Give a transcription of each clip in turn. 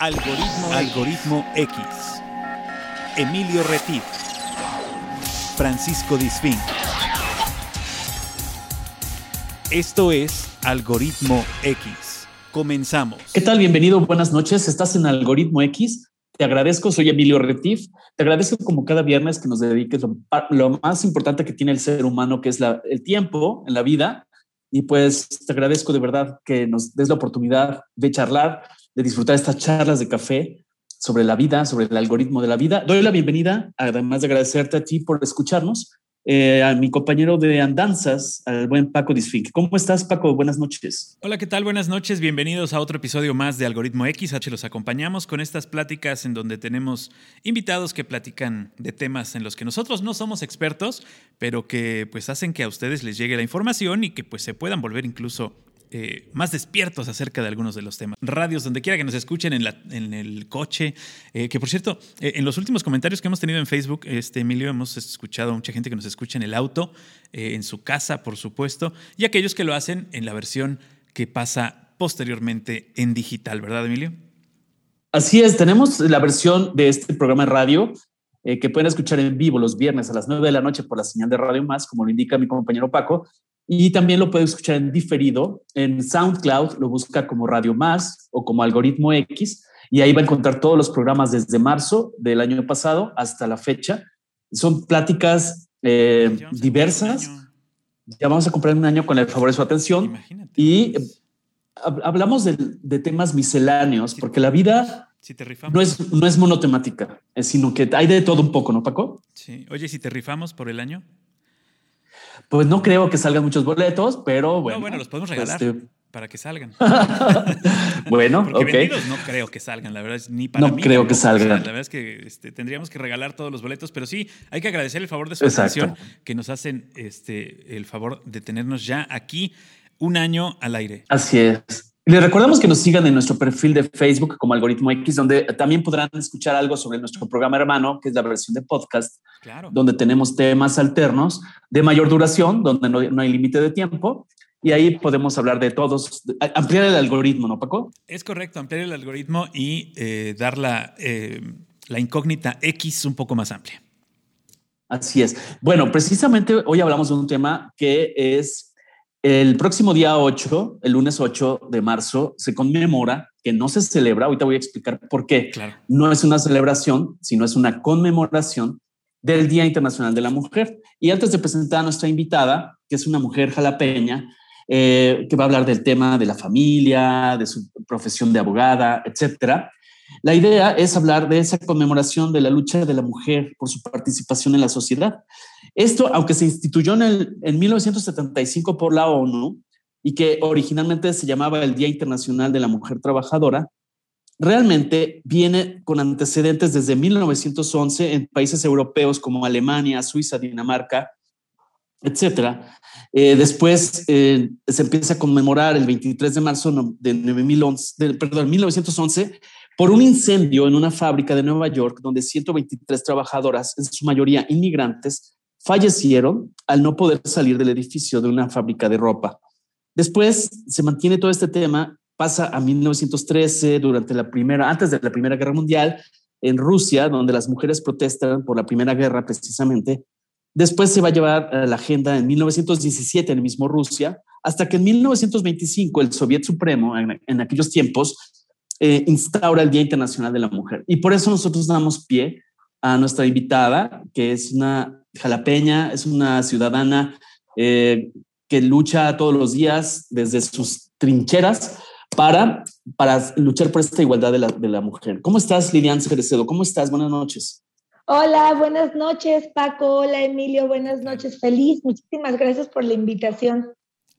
Algoritmo, Algoritmo X. Emilio Retif. Francisco Disfín. Esto es Algoritmo X. Comenzamos. ¿Qué tal? Bienvenido, buenas noches. Estás en Algoritmo X. Te agradezco, soy Emilio Retif. Te agradezco como cada viernes que nos dediques lo, lo más importante que tiene el ser humano, que es la, el tiempo en la vida. Y pues te agradezco de verdad que nos des la oportunidad de charlar de disfrutar estas charlas de café sobre la vida, sobre el algoritmo de la vida. Doy la bienvenida, además de agradecerte a ti por escucharnos, eh, a mi compañero de andanzas, al buen Paco Disfink. ¿Cómo estás, Paco? Buenas noches. Hola, ¿qué tal? Buenas noches. Bienvenidos a otro episodio más de Algoritmo X. H los acompañamos con estas pláticas en donde tenemos invitados que platican de temas en los que nosotros no somos expertos, pero que pues hacen que a ustedes les llegue la información y que pues se puedan volver incluso eh, más despiertos acerca de algunos de los temas. Radios, donde quiera que nos escuchen, en, el coche. Eh, que por cierto, eh, en los últimos comentarios que hemos tenido en Facebook, este, Emilio, hemos escuchado a mucha gente que nos escucha en el auto, en su casa, por supuesto, y aquellos que lo hacen en la versión que pasa posteriormente en digital, ¿verdad, Emilio? Así es, tenemos la versión de este programa de radio que pueden escuchar en vivo los viernes a las 9 de la noche por la señal de Radio Más, como lo indica mi compañero Paco, y también lo puede escuchar en diferido en SoundCloud, lo busca como Radio Más o como Algoritmo X, y ahí va a encontrar todos los programas desde marzo del año pasado hasta la fecha. Son pláticas eh, diversas. Ya vamos a comprar un año con el favor de su atención. Y hablamos de, temas misceláneos, porque la vida no, es, no es monotemática, sino que hay de todo un poco, ¿no, Paco? Sí. Oye, si te rifamos por el año. Pues no creo que salgan muchos boletos, pero bueno. No, bueno, los podemos regalar. Este, para que salgan. bueno, Porque vendidos no creo que salgan, la verdad es ni para no creo que salgan. la verdad es que este, tendríamos que regalar todos los boletos, pero sí, hay que agradecer el favor de su atención, que nos hacen este, el favor de tenernos ya aquí un año al aire. Así es. Les recordamos que nos sigan en nuestro perfil de Facebook como Algoritmo X, donde también podrán escuchar algo sobre nuestro programa hermano, que es la versión de podcast, donde tenemos temas alternos de mayor duración, donde no, hay límite de tiempo. Y ahí podemos hablar de todos, ampliar el algoritmo, ¿no, Paco? Es correcto, ampliar el algoritmo y eh, dar la, eh, la incógnita X un poco más amplia. Así es. Bueno, precisamente hoy hablamos de un tema que es el próximo día 8, el lunes 8 de marzo, se conmemora, que no se celebra, ahorita voy a explicar por qué. No es una celebración, sino es una conmemoración del Día Internacional de la Mujer. Y antes de presentar a nuestra invitada, que es una mujer jalapeña, eh, que va a hablar del tema de la familia, de su profesión de abogada, etcétera, la idea es hablar de esa conmemoración de la lucha de la mujer por su participación en la sociedad. Esto, aunque se instituyó en, el, en 1975 por la ONU y que originalmente se llamaba el Día Internacional de la Mujer Trabajadora, realmente viene con antecedentes desde 1911 en países europeos como Alemania, Suiza, Dinamarca, etcétera. Eh, después eh, se empieza a conmemorar el 23 de marzo de, 2011, perdón, 1911 por un incendio en una fábrica de Nueva York donde 123 trabajadoras, en su mayoría inmigrantes, fallecieron al no poder salir del edificio de una fábrica de ropa. Después se mantiene todo este tema, pasa a 1913, durante la primera, antes de la Primera Guerra Mundial, en Rusia, donde las mujeres protestan por la Primera Guerra precisamente. Después se va a llevar a la agenda en 1917 en el mismo Rusia, hasta que en 1925 el Soviet Supremo, en, en aquellos tiempos, eh, instaura el Día Internacional de la Mujer. Y por eso nosotros damos pie a nuestra invitada, que es una jalapeña, es una ciudadana eh, que lucha todos los días desde sus trincheras para, para luchar por esta igualdad de la, de la mujer. ¿Cómo estás, Lilian Cerecedo? ¿Cómo estás? Buenas noches. Hola, buenas noches, Paco. Hola, Emilio. Buenas noches. Feliz. Muchísimas gracias por la invitación.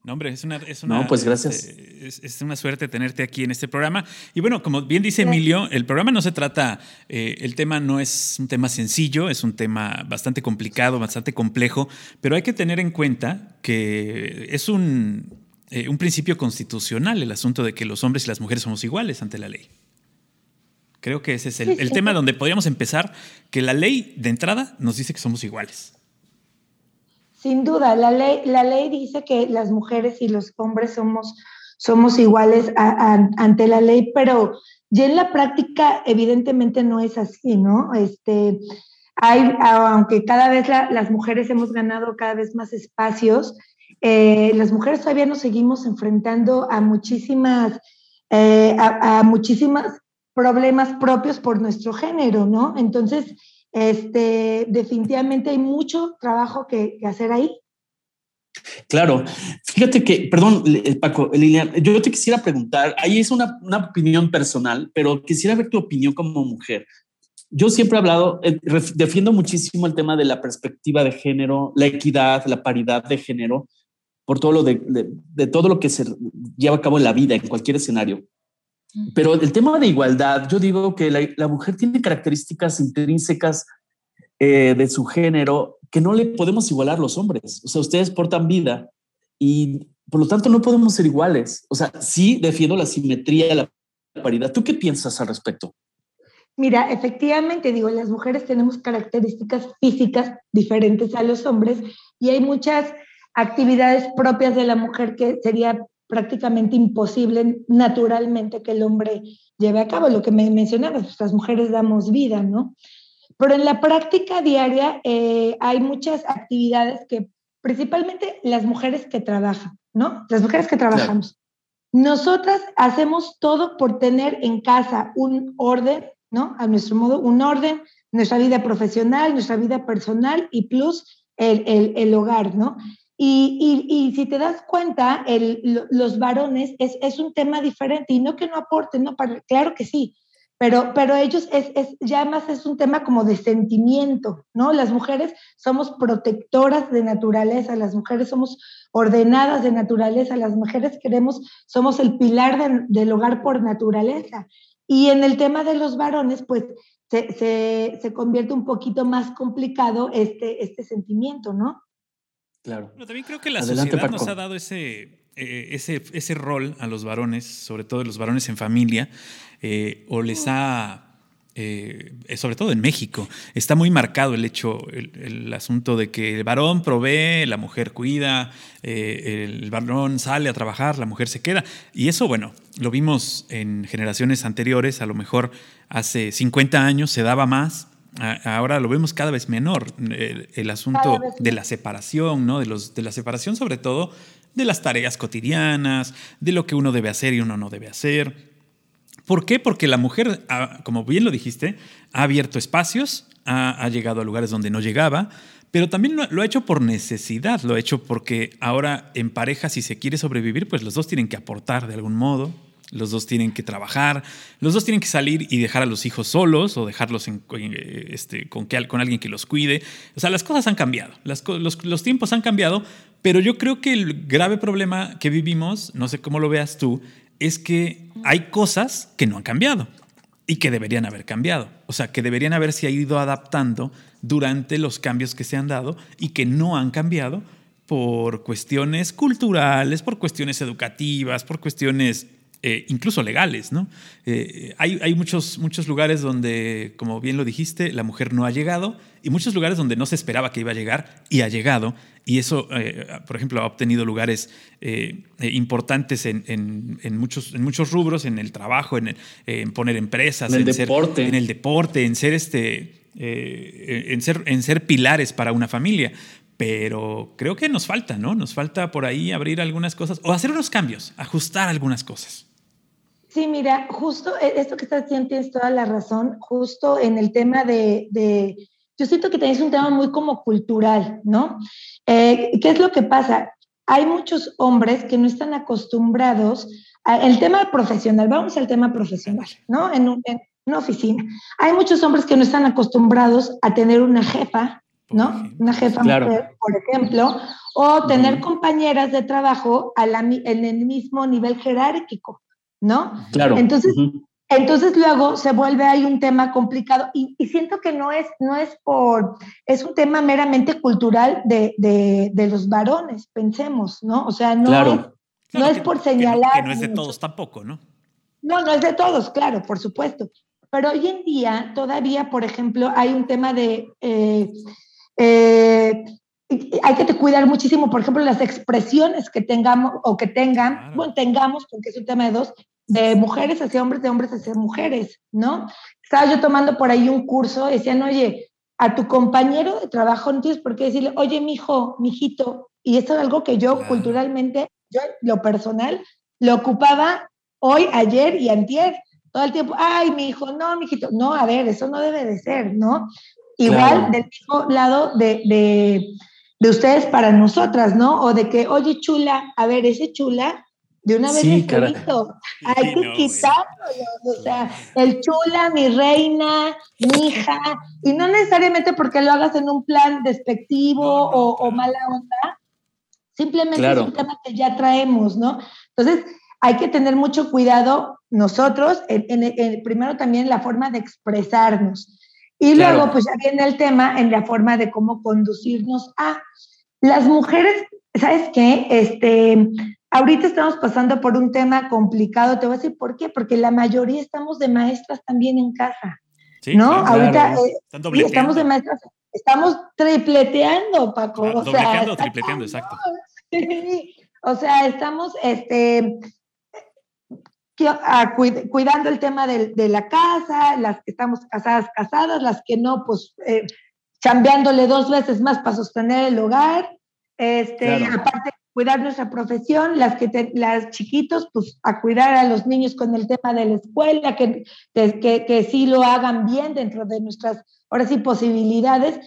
No, hombre, es una, es una, pues gracias. Este, es, una suerte tenerte aquí en este programa. Y bueno, como bien dice Emilio, el programa no se trata, eh, el tema no es un tema sencillo, es un tema bastante complicado, bastante complejo, pero hay que tener en cuenta que es un, eh, un principio constitucional el asunto de que los hombres y las mujeres somos iguales ante la ley. Creo que ese es el, el tema donde podríamos empezar, que la ley de entrada nos dice que somos iguales. Sin duda, la ley, la ley dice que las mujeres y los hombres somos, somos iguales ante la ley, pero ya en la práctica evidentemente no es así, ¿no? Este, hay, aunque cada vez las mujeres hemos ganado cada vez más espacios, eh, las mujeres todavía nos seguimos enfrentando a muchísimas, eh, a, muchísimas problemas propios por nuestro género, ¿no? Entonces, este, definitivamente hay mucho trabajo que, hacer ahí. Claro, fíjate que, perdón, Paco, Lilian, yo te quisiera preguntar, ahí es una, opinión personal, pero quisiera ver tu opinión como mujer. Yo siempre he hablado, eh, defiendo muchísimo el tema de la perspectiva de género, la equidad, la paridad de género, por todo lo de, todo lo que se lleva a cabo en la vida, en cualquier escenario. Pero el tema de igualdad, yo digo que la, la mujer tiene características intrínsecas eh, de su género que no le podemos igualar los hombres. O sea, ustedes portan vida y por lo tanto no podemos ser iguales. O sea, sí defiendo la simetría, la paridad. ¿Tú qué piensas al respecto? Mira, efectivamente, digo, las mujeres tenemos características físicas diferentes a los hombres y hay muchas actividades propias de la mujer que sería prácticamente imposible naturalmente que el hombre lleve a cabo. Lo que me mencionabas, pues, las mujeres damos vida, ¿no? Pero en la práctica diaria eh, hay muchas actividades que principalmente las mujeres que trabajan, ¿no? Las mujeres que trabajamos. Nosotras hacemos todo por tener en casa un orden ¿no? A nuestro modo, un orden, nuestra vida profesional, nuestra vida personal y plus el, el, el hogar, ¿no? Y, y, y, si te das cuenta, el, los varones es, es, un tema diferente y no que no aporten, no, para, claro que sí, pero, pero ellos es, es, ya más es un tema como de sentimiento, ¿no? Las mujeres somos protectoras de naturaleza, las mujeres somos ordenadas de naturaleza, las mujeres queremos, somos el pilar del hogar por naturaleza. Y en el tema de los varones, pues se, se, se convierte un poquito más complicado este, este sentimiento, ¿no? Claro. Pero también creo que la sociedad nos ha dado ese, eh, ese, ese rol a los varones, sobre todo los varones en familia, eh, o les ha eh, sobre todo en México, está muy marcado el hecho, el, asunto de que el varón provee, la mujer cuida, eh, el varón sale a trabajar, la mujer se queda. Y eso, bueno, lo vimos en generaciones anteriores, a lo mejor hace 50 años se daba más, ahora lo vemos cada vez menor. El, asunto de la separación, ¿no? De, los, de la separación sobre todo de las tareas cotidianas, de lo que uno debe hacer y uno no debe hacer ¿Por qué? Porque la mujer, como bien lo dijiste, ha abierto espacios, ha, llegado a lugares donde no llegaba, pero también lo, ha hecho por necesidad, lo ha hecho porque ahora en pareja, si se quiere sobrevivir, pues los dos tienen que aportar de algún modo, los dos tienen que trabajar, los dos tienen que salir y dejar a los hijos solos o dejarlos este, con, con, alguien que los cuide. O sea, las cosas han cambiado, los, los tiempos han cambiado, pero yo creo que el grave problema que vivimos, no sé cómo lo veas tú, es que hay cosas que no han cambiado y que deberían haber cambiado. O sea, que deberían haberse ido adaptando durante los cambios que se han dado y que no han cambiado por cuestiones culturales, por cuestiones educativas, por cuestiones eh, incluso legales, ¿no? Eh, hay, hay muchos, muchos lugares donde, como bien lo dijiste, la mujer no ha llegado y muchos lugares donde no se esperaba que iba a llegar y ha llegado. Y eso, eh, por ejemplo, ha obtenido lugares importantes en, en, muchos, en muchos rubros, en el trabajo, en, en poner empresas, en el deporte. en el deporte, en ser este. en, ser, en ser pilares para una familia pero creo que nos falta, ¿no? Nos falta por ahí abrir algunas cosas o hacer unos cambios, ajustar algunas cosas. Sí, mira, justo e, esto que estás diciendo tienes toda la razón, justo en el tema de, de yo siento que tenéis un tema muy como cultural, ¿no? Eh, ¿Qué es lo que pasa? Hay muchos hombres que no están acostumbrados al tema profesional, vamos al tema profesional, ¿no? En, en una oficina. Hay muchos hombres que no están acostumbrados a tener una jefa, ¿no? Una jefa mujer, por ejemplo, o tener compañeras de trabajo a la, en el mismo nivel jerárquico. ¿No? Claro. Entonces, entonces luego se vuelve ahí un tema complicado y, siento que no es, no es por, es un tema meramente cultural de, de, los varones, pensemos, ¿no? O sea, no, es, no es por señalar. Que no, es de todos tampoco, ¿no? No, no es de todos, claro, por supuesto. Pero hoy en día todavía, por ejemplo, hay un tema de... Eh, eh, hay que cuidar muchísimo, por ejemplo, las expresiones que tengamos o que tengan, bueno, tengamos, porque es un tema de dos, de mujeres hacia hombres, de hombres hacia mujeres, ¿no? Estaba yo tomando por ahí un curso, decían, oye, a tu compañero de trabajo no tienes por qué decirle, oye, mi hijo, mi hijito, y esto es algo que yo culturalmente, yo lo personal, lo ocupaba hoy, ayer y antier, todo el tiempo, ay, mi hijo, no, mi hijito, no, a ver, eso no debe de ser, ¿no? Igual del mismo lado de, de, de, ustedes para nosotras, ¿no? O de que, oye, chula, a ver, ese chula, de una vez sí, hay que quitarlo, o sea, el chula, mi reina, mi hija, y no necesariamente porque lo hagas en un plan despectivo o, o, mala onda, simplemente es un tema que ya traemos, ¿no? Entonces, hay que tener mucho cuidado nosotros, en, primero también la forma de expresarnos. Y luego, pues ya viene el tema en la forma de cómo conducirnos a. Las mujeres, ¿sabes qué? Este, ahorita estamos pasando por un tema complicado, te voy a decir por qué, porque la mayoría estamos de maestras también en casa. ¿No? ahorita eh, estamos de maestras, estamos tripleteando, Paco. o sea, tripleteando, exacto. o sea, estamos este, cuidando el tema de, la casa, las que estamos casadas, casadas, las que no, pues eh, chambeándole dos veces más para sostener el hogar, este, aparte cuidar nuestra profesión, las que las chiquitos, pues a cuidar a los niños con el tema de la escuela, que, que, que sí lo hagan bien dentro de nuestras, ahora sí, posibilidades,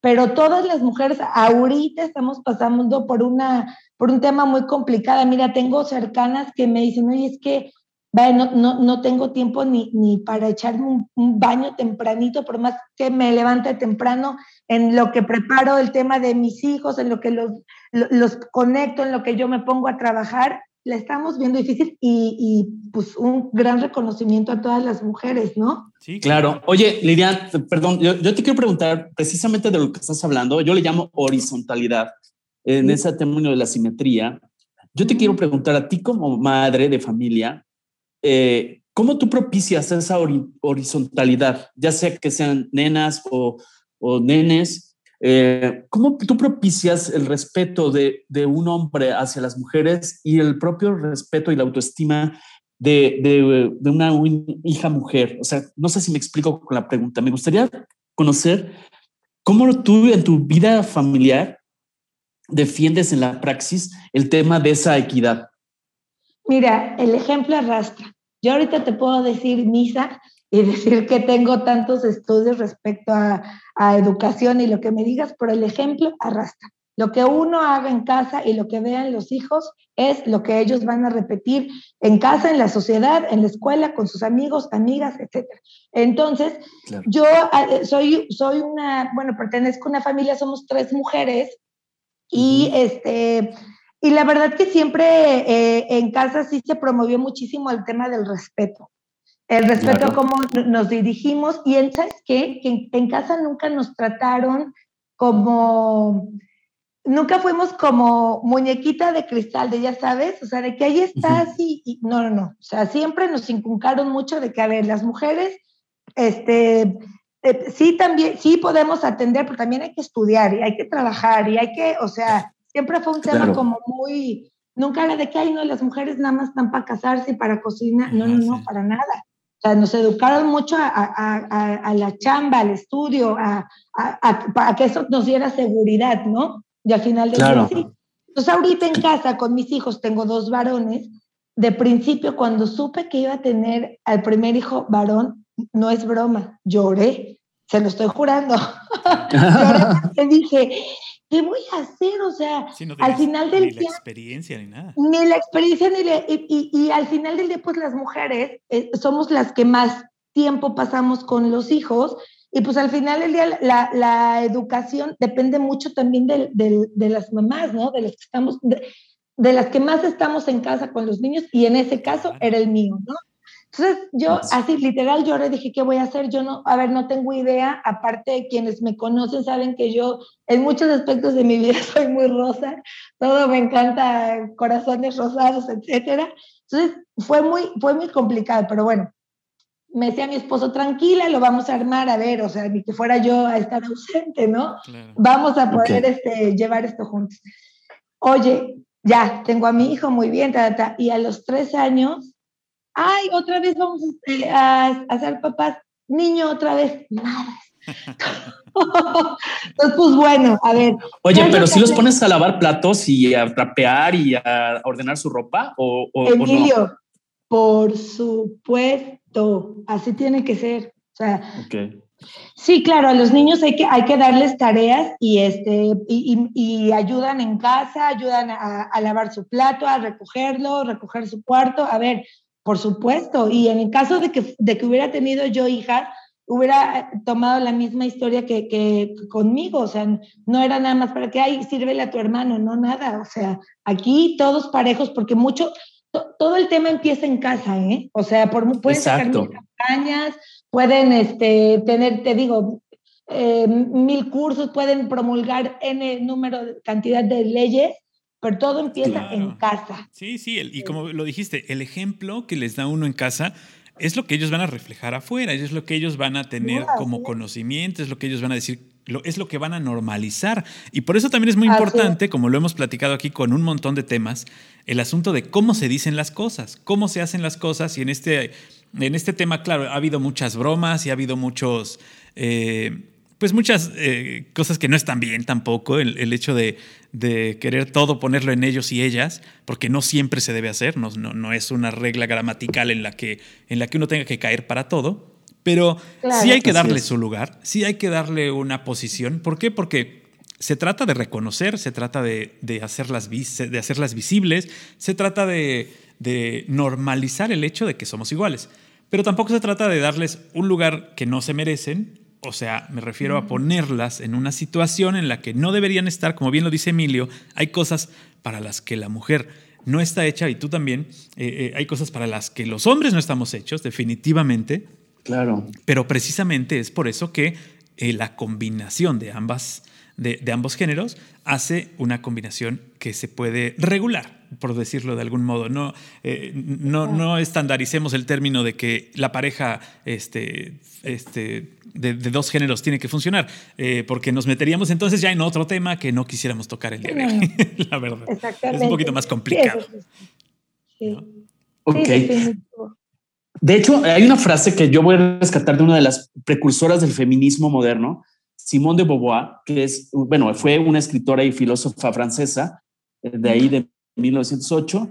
pero todas las mujeres ahorita estamos pasando por una por un tema muy complicado. Mira, tengo cercanas que me dicen, oye, es que no, no, no, tengo tiempo ni, ni para echarme un, baño tempranito, por más que me levante temprano en lo que preparo el tema de mis hijos, en lo que los, los conecto, en lo que yo me pongo a trabajar, la estamos viendo difícil y, y, pues un gran reconocimiento a todas las mujeres, ¿no? Sí, claro. Oye, Lilian, perdón, yo, yo, te quiero preguntar precisamente de lo que estás hablando, yo le llamo horizontalidad, en ese término de la simetría. Yo te quiero preguntar a ti como madre de familia, eh, ¿cómo tú propicias esa horizontalidad? Ya sea que sean nenas o, nenes, eh, ¿cómo tú propicias el respeto de, un hombre hacia las mujeres y el propio respeto y la autoestima de, una hija mujer? O sea, no sé si me explico con la pregunta. Me gustaría conocer cómo tú en tu vida familiar defiendes en la praxis el tema de esa equidad. Mira, el ejemplo arrastra. Yo ahorita te puedo decir misa y decir que tengo tantos estudios respecto a, educación y lo que me digas, pero el ejemplo arrastra. Lo que uno haga en casa y lo que vean los hijos es lo que ellos van a repetir en casa, en la sociedad, en la escuela, con sus amigos, amigas, etc. Entonces, yo eh, soy, soy una, bueno, pertenezco a una familia, somos tres mujeres y este y la verdad que siempre eh, en casa sí se promovió muchísimo el tema del respeto. El respeto a cómo nos dirigimos y en, ¿sabes qué? Que en, casa nunca nos trataron como, nunca fuimos como muñequita de cristal, de ya sabes, o sea, de que ahí estás y, no, no, no, o sea, siempre nos inculcaron mucho de que, a ver, las mujeres, este, eh, sí también, sí podemos atender, pero también hay que estudiar y hay que trabajar y hay que, o sea, Siempre fue un tema como muy, nunca era de que, hay no, las mujeres nada más están para casarse y para cocinar. No, no, no, para nada. O sea, nos educaron mucho a, a, a, la chamba, al estudio, a, para que eso nos diera seguridad, ¿no? Y al final del día sí. Entonces, ahorita en casa con mis hijos, tengo dos varones. De principio, cuando supe que iba a tener al primer hijo varón, no es broma, lloré, se lo estoy jurando. lloré porque dije, ¿qué voy a hacer? O sea, al final del día... Ni la experiencia ni nada. Ni la experiencia ni y, y, al final del día, pues las mujeres eh, somos las que más tiempo pasamos con los hijos y pues al final del día la, la educación depende mucho también de, de, las mamás, ¿no? De las que estamos... de las que más estamos en casa con los niños y en ese caso era el mío, ¿no? Entonces yo así literal lloré, dije, ¿qué voy a hacer? Yo no, a ver, no tengo idea, aparte de quienes me conocen saben que yo en muchos aspectos de mi vida soy muy rosa, todo me encanta, corazones rosados, etcétera. Entonces fue muy, fue muy complicado, pero bueno, me decía mi esposo, tranquila, lo vamos a armar, a ver, o sea, ni que fuera yo a estar ausente, ¿no? Vamos a poder este, llevar esto juntos. Oye, ya, tengo a mi hijo muy bien, y a los tres años, ay, otra vez vamos este, a, a, ser papás, niño otra vez, nada. Entonces, pues bueno, a ver. Oye, pero si los pones a lavar platos y a trapear y a ordenar su ropa, o, Emilio, por supuesto, así tiene que ser. O sea, sí, claro, a los niños hay que, hay que darles tareas y, este, y, ayudan en casa, ayudan a, lavar su plato, a recogerlo, recoger su cuarto. A ver, por supuesto. Y en el caso de que, de que hubiera tenido yo hija, hubiera tomado la misma historia que, que, conmigo, o sea, no era nada más para que, ay, sírvele a tu hermano, no nada, o sea, aquí todos parejos, porque mucho, todo el tema empieza en casa, ¿eh? O sea, por, pueden sacar campañas, pueden este, tener, te digo, eh, mil cursos, pueden promulgar N número, cantidad de leyes, pero todo empieza en casa. Sí, sí, y como lo dijiste, el ejemplo que les da uno en casa es lo que ellos van a reflejar afuera, es lo que ellos van a tener como conocimiento, es lo que ellos van a decir, es lo que van a normalizar. Y por eso también es muy importante, como lo hemos platicado aquí con un montón de temas, el asunto de cómo se dicen las cosas, cómo se hacen las cosas. Y en este, en este tema, claro, ha habido muchas bromas y ha habido muchos... Eh, pues muchas eh, cosas que no están bien tampoco, el, hecho de, querer todo ponerlo en ellos y ellas, porque no siempre se debe hacer, no, no, es una regla gramatical en la, que, en la que uno tenga que caer para todo, pero sí hay que darle su lugar, sí hay que darle una posición. ¿Por qué? Porque se trata de reconocer, se trata de, hacerlas, de hacerlas visibles, se trata de, de normalizar el hecho de que somos iguales. Pero tampoco se trata de darles un lugar que no se merecen o sea, me refiero a ponerlas en una situación en la que no deberían estar, como bien lo dice Emilio, hay cosas para las que la mujer no está hecha y tú también, eh, eh, hay cosas para las que los hombres no estamos hechos, definitivamente. Claro. Pero precisamente es por eso que eh, la combinación de ambas de, ambos géneros, hace una combinación que se puede regular, por decirlo de algún modo. No, eh, no, no, estandaricemos el término de que la pareja este, este, de, dos géneros tiene que funcionar, eh, porque nos meteríamos entonces ya en otro tema que no quisiéramos tocar el día de hoy, la verdad. Es un poquito más complicado. Sí, Ok. De hecho, hay una frase que yo voy a rescatar de una de las precursoras del feminismo moderno, Simone de Beauvoir, que es, bueno, fue una escritora y filósofa francesa, eh, de ahí de 1908.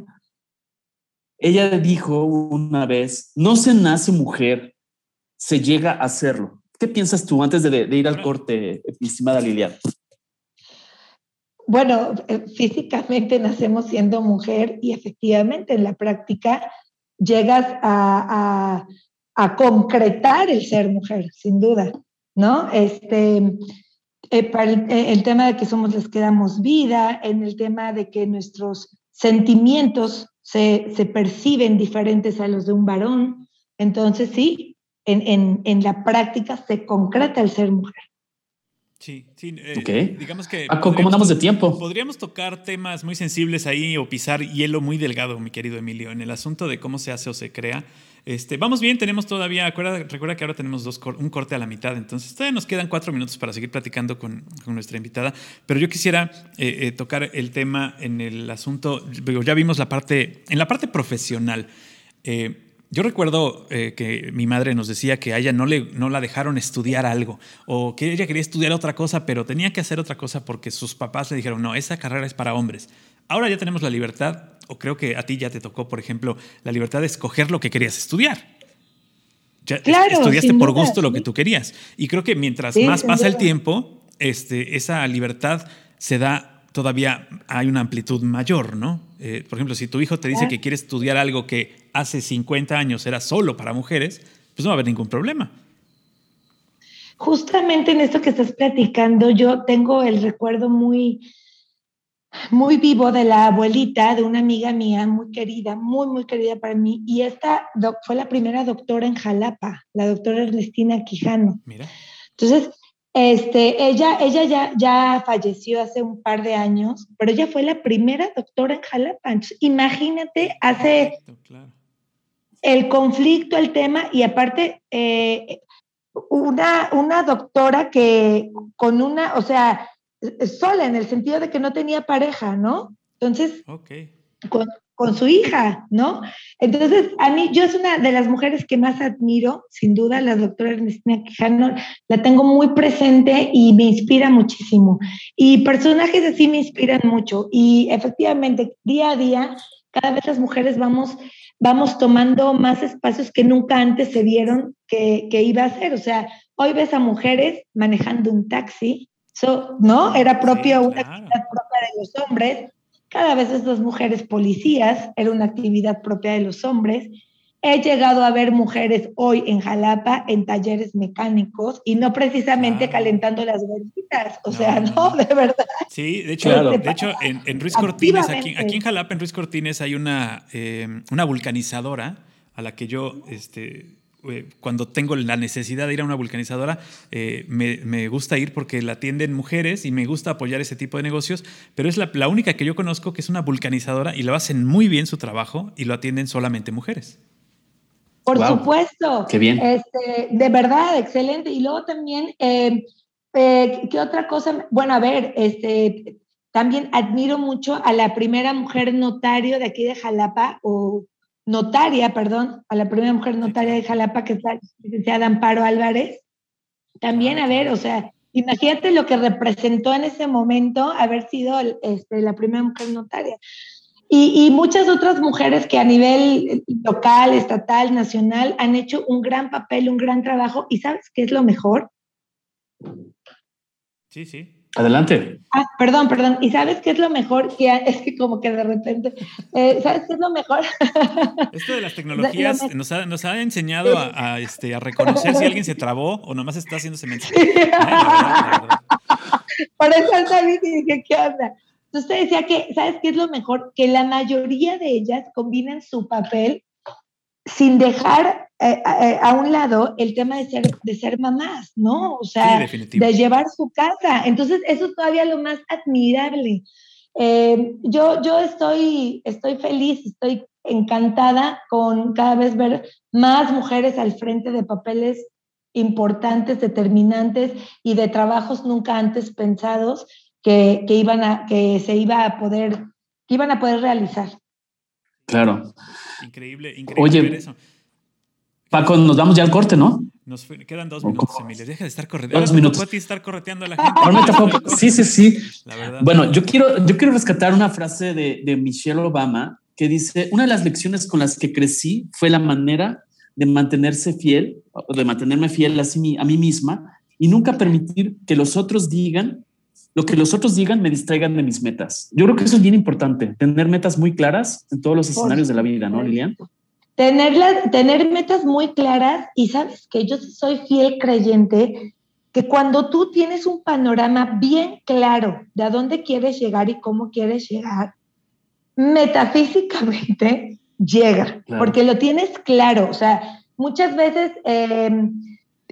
Ella dijo una vez, no se nace mujer, se llega a serlo. ¿Qué piensas tú antes de, ir al corte, estimada Liliana? Bueno, eh, físicamente nacemos siendo mujer y efectivamente en la práctica llegas a concretar el ser mujer, sin duda. ¿No? Este, eh, para eh, el, tema de que somos las que damos vida, en el tema de que nuestros sentimientos se, se perciben diferentes a los de un varón. Entonces, sí, en, en, en la práctica se concreta el ser mujer. Sí, sí. Eh, digamos que. Ah, ¿Cómo andamos de tiempo? Podríamos tocar temas muy sensibles ahí o pisar hielo muy delgado, mi querido Emilio, en el asunto de cómo se hace o se crea. Este, vamos bien, tenemos todavía, recuerda, que ahora tenemos dos, un corte a la mitad, entonces todavía nos quedan cuatro minutos para seguir platicando con, nuestra invitada, pero yo quisiera eh, eh, tocar el tema en el asunto, ya vimos la parte, en la parte profesional. Eh, yo recuerdo que mi madre nos decía que a ella no, la dejaron estudiar algo o que ella quería estudiar otra cosa, pero tenía que hacer otra cosa porque sus papás le dijeron, no, esa carrera es para hombres. Ahora ya tenemos la libertad o creo que a ti ya te tocó, por ejemplo, la libertad de escoger lo que querías estudiar. Ya estudiaste por gusto lo que tú querías. Y creo que mientras más pasa el tiempo, este, esa libertad se da todavía, hay una amplitud mayor, ¿no? Eh, por ejemplo, si tu hijo te dice que quiere estudiar algo que hace 50 años era solo para mujeres, pues no va a haber ningún problema. Justamente en esto que estás platicando, yo tengo el recuerdo muy, muy vivo de la abuelita de una amiga mía muy querida, muy, muy querida para mí. Y esta fue la primera doctora en Jalapa, la doctora Ernestina Quijano. Mira. Entonces, este, ella, ella ya, ya falleció hace un par de años, pero ella fue la primera doctora en Jalapa. imagínate, hace... el conflicto, el tema, y aparte, eh, una, una doctora que con una, o sea, sola en el sentido de que no tenía pareja, ¿no? Entonces, con, con, su hija, ¿no? Entonces, a mí, yo es una de las mujeres que más admiro, sin duda, la doctora Ernestina Quijano, la tengo muy presente y me inspira muchísimo. Y personajes así me inspiran mucho. Y efectivamente, día a día, cada vez las mujeres vamos vamos tomando más espacios que nunca antes se vieron que, que iba a ser. O sea, hoy ves a mujeres manejando un taxi, ¿no? Era propio una actividad propia de los hombres. Cada vez estas mujeres policías, era una actividad propia de los hombres. He llegado a ver mujeres hoy en Jalapa en talleres mecánicos y no precisamente calentando las verditas, o sea, no, de verdad. Sí, de hecho, de hecho en, Ruiz Cortines, aquí, aquí, en Jalapa, en Ruiz Cortines, hay una, eh, una vulcanizadora a la que yo, este, eh, cuando tengo la necesidad de ir a una vulcanizadora, eh, me, me, gusta ir porque la atienden mujeres y me gusta apoyar ese tipo de negocios, pero es la, la única que yo conozco que es una vulcanizadora y lo hacen muy bien su trabajo y lo atienden solamente mujeres. Por supuesto. Qué bien. Este, de verdad, excelente. Y luego también, eh, eh, ¿qué otra cosa? Bueno, a ver, este, también admiro mucho a la primera mujer notario de aquí de Jalapa, o notaria, perdón, a la primera mujer notaria de Jalapa, que es la licenciada Amparo Álvarez. También, a ver, o sea, imagínate lo que representó en ese momento haber sido este, la primera mujer notaria. Y, muchas otras mujeres que a nivel local, estatal, nacional han hecho un gran papel, un gran trabajo. ¿Y sabes qué es lo mejor? Sí, sí. Adelante. Ah, perdón, perdón. ¿Y sabes qué es lo mejor? Que es que como que de repente, eh, ¿sabes qué es lo mejor? Esto de las tecnologías nos ha, nos ha enseñado a, este, a reconocer si alguien se trabó o nomás está haciéndose mensaje. Por eso salí y dije, ¿qué onda? Entonces decía que, ¿sabes qué es lo mejor? Que la mayoría de ellas combinan su papel sin dejar eh, eh, a un lado el tema de ser, de ser mamás, ¿no? O sea, de llevar su casa. Entonces, eso es todavía lo más admirable. Eh, yo, yo estoy, estoy feliz, estoy encantada con cada vez ver más mujeres al frente de papeles importantes, determinantes y de trabajos nunca antes pensados que, iban a, que se iba a poder, que iban a poder realizar. Claro. Increíble, increíble Oye, eso. Paco, nos vamos ya al corte, ¿no? Nos quedan dos minutos, Emilio. Deja de estar correteando. Dos minutos. estar correteando a la gente. sí, sí, sí. Bueno, yo quiero, yo quiero rescatar una frase de, de Michelle Obama que dice, una de las lecciones con las que crecí fue la manera de mantenerse fiel, de mantenerme fiel a, a mí misma y nunca permitir que los otros digan lo que los otros digan me distraigan de mis metas. Yo creo que eso es bien importante, tener metas muy claras en todos los escenarios de la vida, ¿no, Lilian? Tener, tener metas muy claras y sabes que yo soy fiel creyente que cuando tú tienes un panorama bien claro de a dónde quieres llegar y cómo quieres llegar, metafísicamente llega, porque lo tienes claro. O sea, muchas veces em,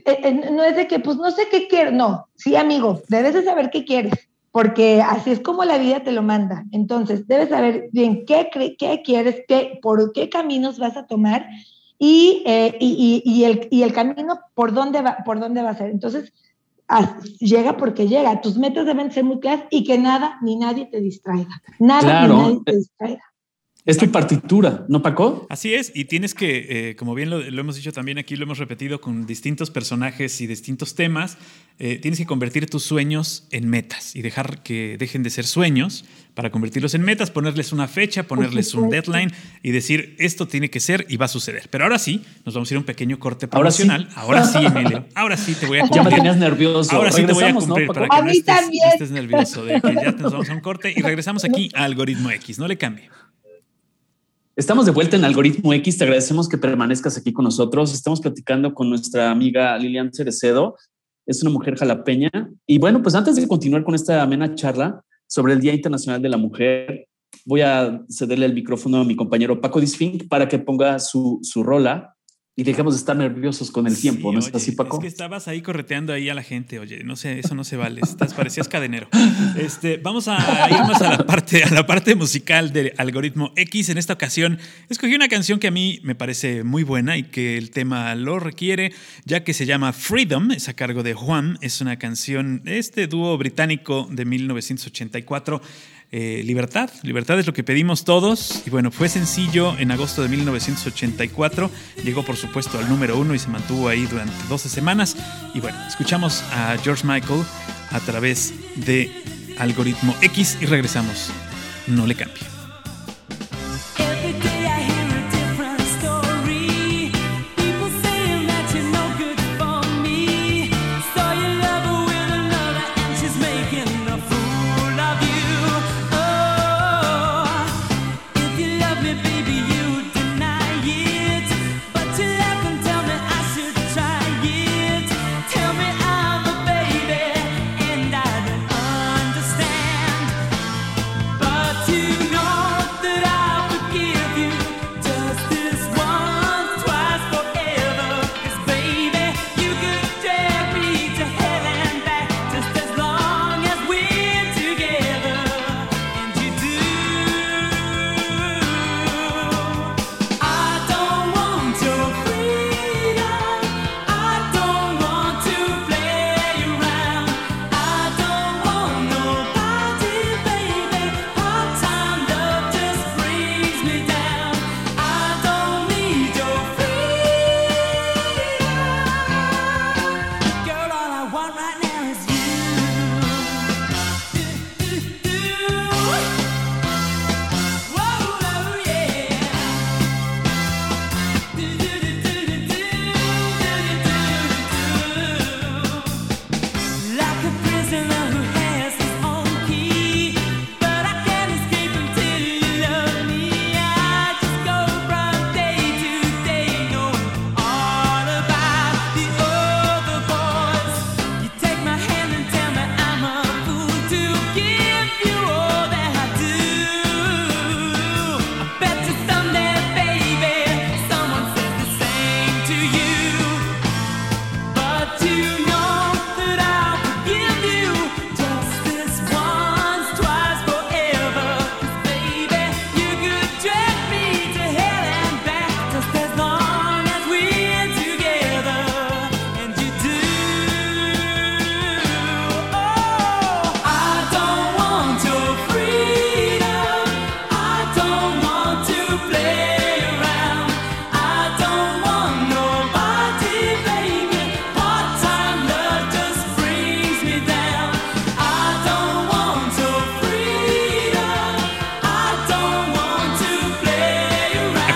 eh, eh, no es de que, pues no sé qué quiero, no, sí, amigo, debes de saber qué quieres, porque así es como la vida te lo manda. Entonces, debes saber bien qué, qué quieres, qué, por qué caminos vas a tomar y, eh, y, y, el, y el camino por dónde, va, por dónde va a ser. Entonces, llega porque llega. Tus metas deben ser muy claras y que nada ni nadie te distraiga. Nada ni nadie te distraiga. Es tu partitura, ¿no, Paco? Así es, y tienes que, eh, como bien lo, hemos dicho también aquí, lo hemos repetido con distintos personajes y distintos temas, eh, tienes que convertir tus sueños en metas y dejar que dejen de ser sueños para convertirlos en metas, ponerles una fecha, ponerles un deadline y decir, esto tiene que ser y va a suceder. Pero ahora sí, nos vamos a ir a un pequeño corte promocional. Ahora sí, Emilio, ahora sí te voy a cumplir. Ya me tenías nervioso. Ahora sí te voy a cumplir para que no estés, nervioso de que ya nos vamos a un corte y regresamos aquí a Algoritmo X. No le cambie. Estamos de vuelta en Algoritmo X. Te agradecemos que permanezcas aquí con nosotros. Estamos platicando con nuestra amiga Lilian Cerecedo. Es una mujer jalapeña. Y bueno, pues antes de continuar con esta amena charla sobre el Día Internacional de la Mujer, voy a cederle el micrófono a mi compañero Paco Disfink para que ponga su, su rola y dejamos de estar nerviosos con el tiempo, ¿no es así, Paco? Es que estabas ahí correteando ahí a la gente, oye, no sé, eso no se vale, estás, parecías cadenero. Este, vamos a irnos a la parte, a la parte musical del algoritmo X. En esta ocasión escogí una canción que a mí me parece muy buena y que el tema lo requiere, ya que se llama Freedom, es a cargo de Juan, es una canción, este dúo británico de 1984. Eh, libertad. Libertad es lo que pedimos todos. Y bueno, fue sencillo en agosto de 1984. Llegó por supuesto al número uno y se mantuvo ahí durante 12 semanas. Y bueno, escuchamos a George Michael a través de Algoritmo X y regresamos. No le cambie.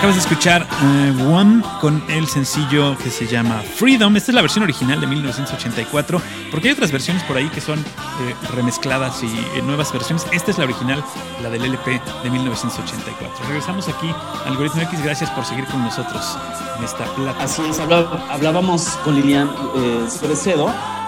Escuchar uh, One con el sencillo que se llama Freedom. Esta es la versión original de 1984, porque hay otras versiones por ahí que son eh, remezcladas y eh, nuevas versiones. Esta es la original, la del LP de 1984. Regresamos aquí al Algoritmo X. Gracias por seguir con nosotros en esta plata. Así es, hablábamos con Lilian eh,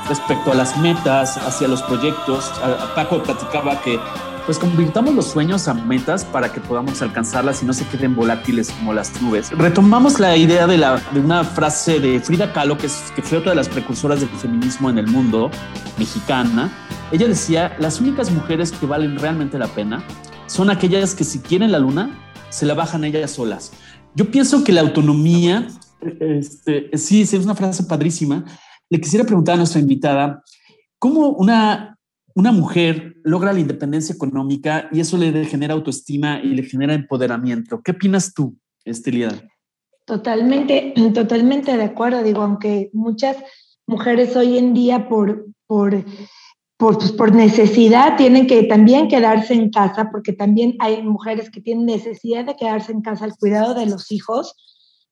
respecto a las metas, hacia los proyectos. Paco platicaba que pues convirtamos los sueños a metas para que podamos alcanzarlas y no se queden volátiles como las nubes. Retomamos la idea de, la, de una frase de Frida Kahlo, que, es, que fue otra de las precursoras del feminismo en el mundo, mexicana. Ella decía, las únicas mujeres que valen realmente la pena son aquellas que si quieren la luna, se la bajan ellas solas. Yo pienso que la autonomía, este, sí, es una frase padrísima. Le quisiera preguntar a nuestra invitada, ¿cómo una una mujer logra la independencia económica y eso le genera autoestima y le genera empoderamiento. ¿Qué opinas tú, Estelida? Totalmente, totalmente de acuerdo. Digo, aunque muchas mujeres hoy en día por, por, por, pues, por necesidad tienen que también quedarse en casa, porque también hay mujeres que tienen necesidad de quedarse en casa al cuidado de los hijos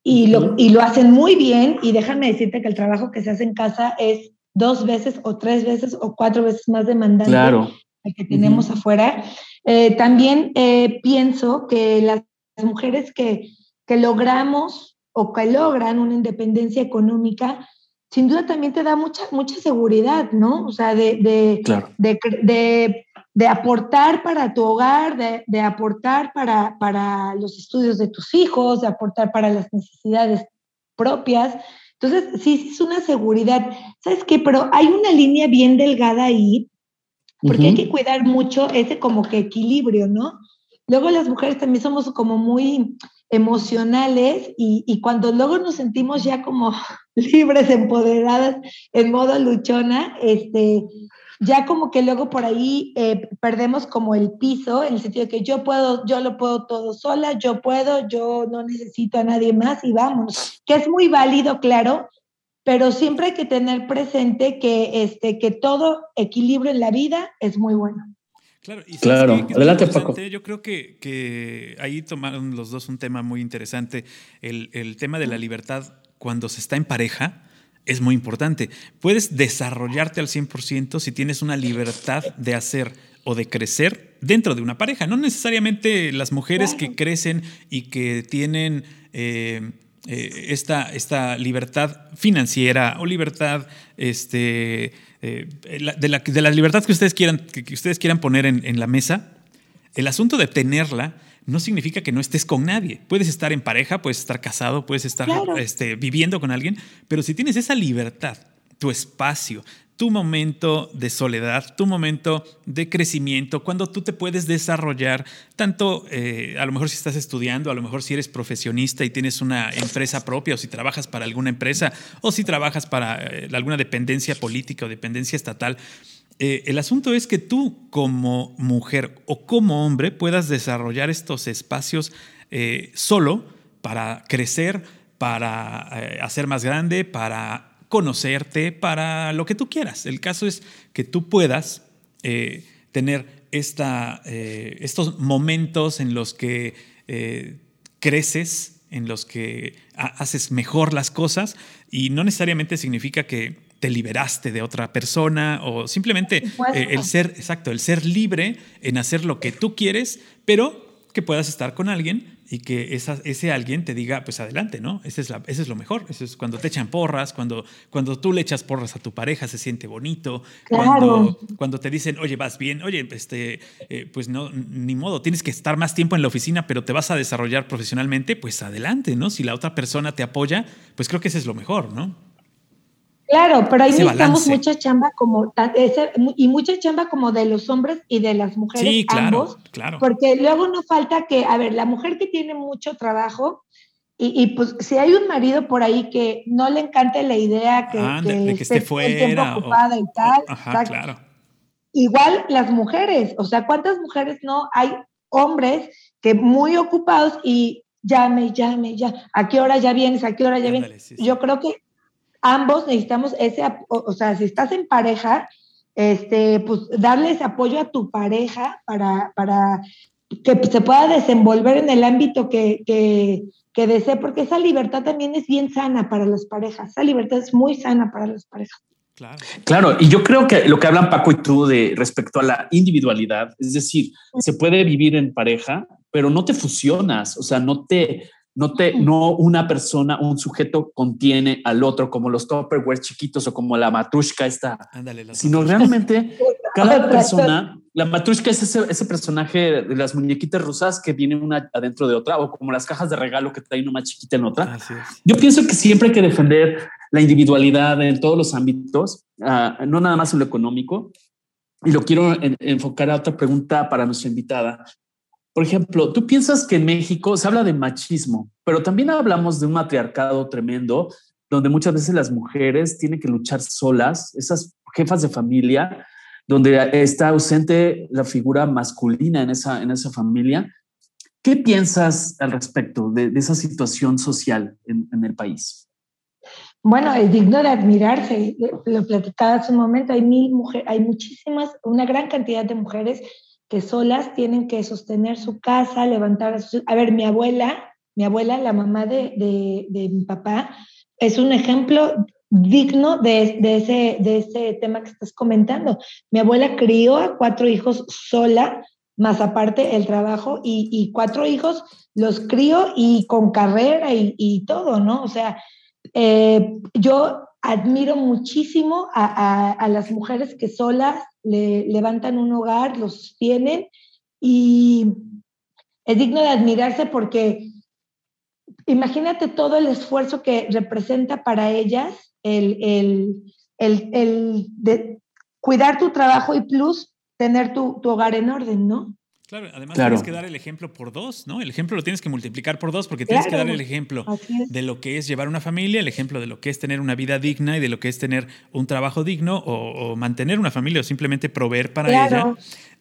y lo, y lo hacen muy bien. Y déjame decirte que el trabajo que se hace en casa es dos veces o tres veces o cuatro veces más demandante claro. que tenemos afuera. Eh, también eh, pienso que las mujeres que, que logramos o que logran una independencia económica, sin duda también te da mucha, mucha seguridad, ¿no? O sea, de, de, de, de, aportar para tu hogar, de, aportar para, para los estudios de tus hijos, de aportar para las necesidades propias. Entonces, sí, es una seguridad. ¿Sabes qué? Pero hay una línea bien delgada ahí, porque hay que cuidar mucho ese como que equilibrio, ¿no? Luego las mujeres también somos como muy emocionales y, y, cuando luego nos sentimos ya como libres, empoderadas, en modo luchona, este, ya como que luego por ahí eh, perdemos como el piso, en el sentido de que yo puedo, yo lo puedo todo sola, yo puedo, yo no necesito a nadie más y vamos, que es muy válido, claro, pero siempre hay que tener presente que, este, que todo equilibrio en la vida es muy bueno. Claro, y claro. adelante Paco. Yo creo que, que, ahí tomaron los dos un tema muy interesante, el, el tema de la libertad cuando se está en pareja es muy importante. Puedes desarrollarte al 100% si tienes una libertad de hacer o de crecer dentro de una pareja. No necesariamente las mujeres que crecen y que tienen eh, eh, esta, esta, libertad financiera o libertad este, eh, de, la, de, la, libertad que ustedes quieran, que, ustedes quieran poner en, en la mesa. El asunto de tenerla no significa que no estés con nadie. Puedes estar en pareja, puedes estar casado, puedes estar este, viviendo con alguien, pero si tienes esa libertad, tu espacio, tu momento de soledad, tu momento de crecimiento, cuando tú te puedes desarrollar, tanto eh, a lo mejor si estás estudiando, a lo mejor si eres profesionista y tienes una empresa propia, o si trabajas para alguna empresa, o si trabajas para eh, alguna dependencia política o dependencia estatal, eh, el asunto es que tú como mujer o como hombre puedas desarrollar estos espacios eh, solo para crecer, para eh, hacer más grande, para conocerte, para lo que tú quieras. El caso es que tú puedas tener esta, estos momentos en los que creces, en los que haces mejor las cosas y no necesariamente significa que te liberaste de otra persona o simplemente eh, el ser, exacto, el ser libre en hacer lo que tú quieres, pero que puedas estar con alguien y que ese alguien te diga, pues adelante, ¿no? Ese es, la, ese es lo mejor. Eso es cuando te echan porras, cuando, cuando tú le echas porras a tu pareja, se siente bonito. Cuando, cuando te dicen, oye, vas bien, oye, este, eh, pues no, ni modo, tienes que estar más tiempo en la oficina, pero te vas a desarrollar profesionalmente, pues adelante, ¿no? Si la otra persona te apoya, pues creo que ese es lo mejor, ¿no? Claro, pero ahí necesitamos mucha chamba como ese, y mucha chamba como de los hombres y de las mujeres sí, claro, ambos, claro. porque luego no falta que, a ver, la mujer que tiene mucho trabajo y, y, pues si hay un marido por ahí que no le encante la idea que, que, esté, fuera ocupada y tal, ajá, claro. igual las mujeres, o sea, ¿cuántas mujeres no hay hombres que muy ocupados y llame, llame, ya, ¿a qué hora ya vienes? ¿A qué hora ya vienes? Yo creo que ambos necesitamos ese, o sea, si estás en pareja, este, pues darle ese apoyo a tu pareja para, para que se pueda desenvolver en el ámbito que, que, que desee, porque esa libertad también es bien sana para las parejas, esa libertad es muy sana para las parejas. Claro. claro, y yo creo que lo que hablan Paco y tú de respecto a la individualidad, es decir, se puede vivir en pareja, pero no te fusionas, o sea, no te, no, te, no una persona, un sujeto contiene al otro como los Tupperware chiquitos o como la matrushka esta, sino realmente cada persona, la matrushka es ese, ese, personaje de las muñequitas rusas que viene una adentro de otra o como las cajas de regalo que trae una más chiquita en otra. Yo pienso que siempre hay que defender la individualidad en todos los ámbitos, ah, no nada más en lo económico. Y lo quiero enfocar a otra pregunta para nuestra invitada. Por ejemplo, tú piensas que en México se habla de machismo, pero también hablamos de un matriarcado tremendo, donde muchas veces las mujeres tienen que luchar solas, esas jefas de familia, donde está ausente la figura masculina en esa, en esa familia. ¿Qué piensas al respecto de, esa situación social en, el país? Bueno, es digno de admirarse. Lo platicaba hace un momento, hay mil mujeres, hay muchísimas, una gran cantidad de mujeres que solas tienen que sostener su casa, levantar a sus... A ver, mi abuela, mi abuela, la mamá de, de, mi papá, es un ejemplo digno de, de, ese, de ese tema que estás comentando. Mi abuela crió a cuatro hijos sola, más aparte el trabajo, y, y cuatro hijos los crió y con carrera y, y todo, ¿no? O sea, eh, yo admiro muchísimo a, a, las mujeres que solas le levantan un hogar, los sostienen y es digno de admirarse porque imagínate todo el esfuerzo que representa para ellas el, el, de cuidar tu trabajo y plus tener tu, tu hogar en orden, ¿no? Claro, además tienes que dar el ejemplo por dos, ¿no? El ejemplo lo tienes que multiplicar por dos porque tienes que dar el ejemplo de lo que es llevar una familia, el ejemplo de lo que es tener una vida digna y de lo que es tener un trabajo digno o, mantener una familia o simplemente proveer para ella.